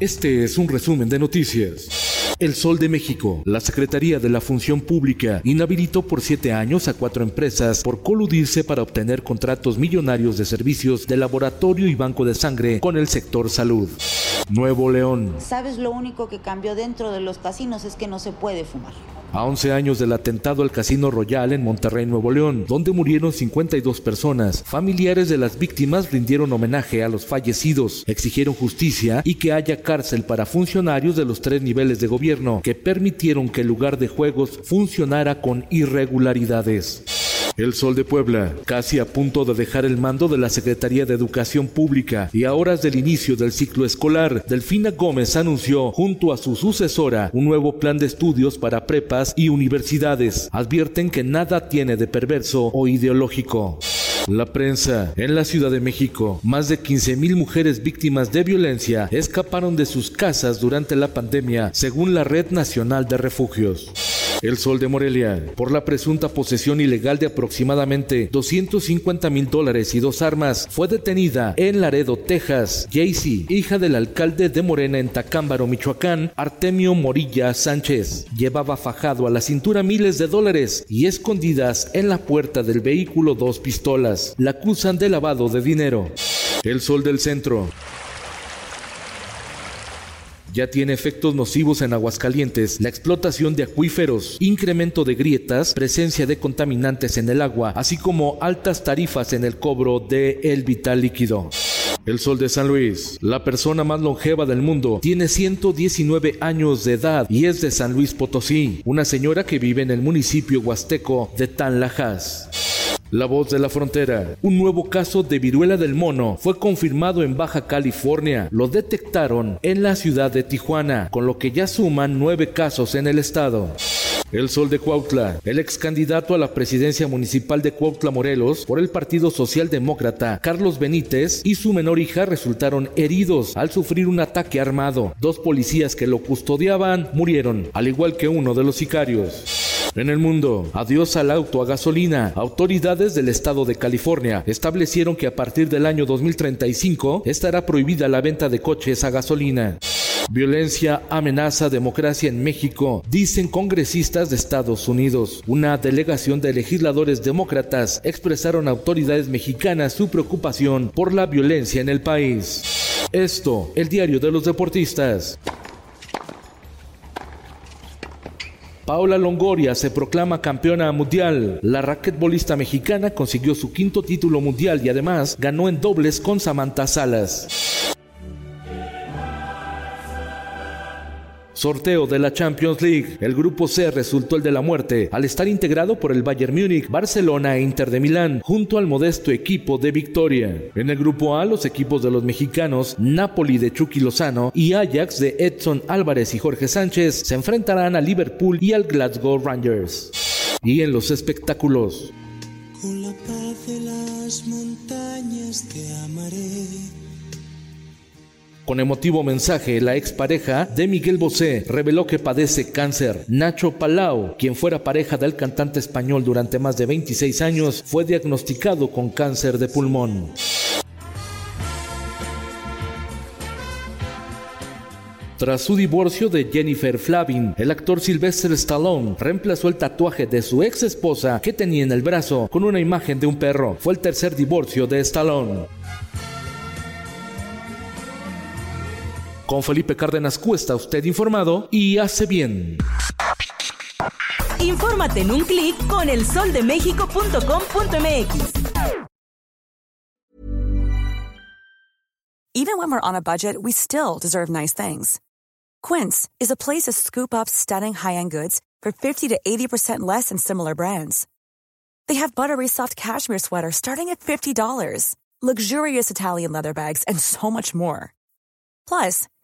Este es un resumen de noticias. El Sol de México. La Secretaría de la Función Pública inhabilitó por siete años a cuatro empresas por coludirse para obtener contratos millonarios de servicios de laboratorio y banco de sangre con el sector salud. Nuevo León. ¿Sabes lo único que cambió dentro de los casinos es que no se puede fumar? A 11 años del atentado al Casino Royal en Monterrey, Nuevo León, donde murieron 52 personas, familiares de las víctimas rindieron homenaje a los fallecidos, exigieron justicia y que haya cárcel para funcionarios de los tres niveles de gobierno que permitieron que el lugar de juegos funcionara con irregularidades. El Sol de Puebla, casi a punto de dejar el mando de la Secretaría de Educación Pública y a horas del inicio del ciclo escolar, Delfina Gómez anunció junto a su sucesora un nuevo plan de estudios para prepas y universidades. Advierten que nada tiene de perverso o ideológico. La prensa. En la Ciudad de México, más de 15.000 mujeres víctimas de violencia escaparon de sus casas durante la pandemia, según la Red Nacional de Refugios. El Sol de Morelia, por la presunta posesión ilegal de aproximadamente 250 mil dólares y dos armas, fue detenida en Laredo, Texas. Jaycee, hija del alcalde de Morena en Tacámbaro, Michoacán, Artemio Morilla Sánchez, llevaba fajado a la cintura miles de dólares y escondidas en la puerta del vehículo dos pistolas. La acusan de lavado de dinero. El Sol del Centro ya tiene efectos nocivos en Aguascalientes, la explotación de acuíferos, incremento de grietas, presencia de contaminantes en el agua, así como altas tarifas en el cobro de el vital líquido. El Sol de San Luis, la persona más longeva del mundo, tiene 119 años de edad y es de San Luis Potosí, una señora que vive en el municipio huasteco de Tanlajas. La voz de la frontera. Un nuevo caso de viruela del mono fue confirmado en Baja California. Lo detectaron en la ciudad de Tijuana, con lo que ya suman nueve casos en el estado. El Sol de Cuautla, el ex candidato a la presidencia municipal de Cuautla, Morelos, por el Partido Socialdemócrata, Carlos Benítez, y su menor hija resultaron heridos al sufrir un ataque armado. Dos policías que lo custodiaban murieron, al igual que uno de los sicarios. En el mundo, adiós al auto a gasolina. Autoridades del estado de California establecieron que a partir del año 2035 estará prohibida la venta de coches a gasolina. Violencia amenaza democracia en México, dicen congresistas de Estados Unidos. Una delegación de legisladores demócratas expresaron a autoridades mexicanas su preocupación por la violencia en el país. Esto, el diario de los deportistas. Paula Longoria se proclama campeona mundial. La raquetbolista mexicana consiguió su quinto título mundial y además ganó en dobles con Samantha Salas. Sorteo de la Champions League. El grupo C resultó el de la muerte al estar integrado por el Bayern Múnich, Barcelona e Inter de Milán, junto al modesto equipo de Victoria. En el grupo A, los equipos de los mexicanos Napoli de Chucky Lozano y Ajax de Edson Álvarez y Jorge Sánchez se enfrentarán a Liverpool y al Glasgow Rangers. Y en los espectáculos. Con la paz de las montañas amaré. Con emotivo mensaje, la expareja de Miguel Bosé reveló que padece cáncer. Nacho Palau, quien fuera pareja del cantante español durante más de 26 años, fue diagnosticado con cáncer de pulmón. Tras su divorcio de Jennifer Flavin, el actor Sylvester Stallone reemplazó el tatuaje de su ex esposa que tenía en el brazo con una imagen de un perro. Fue el tercer divorcio de Stallone. Con Felipe Cárdenas Cuesta, usted informado y hace bien. Infórmate en un clic con elsoldemexico.com.mx. Even when we're on a budget, we still deserve nice things. Quince is a place to scoop up stunning high-end goods for 50 to 80% less than similar brands. They have buttery soft cashmere sweaters starting at $50, luxurious Italian leather bags, and so much more. Plus,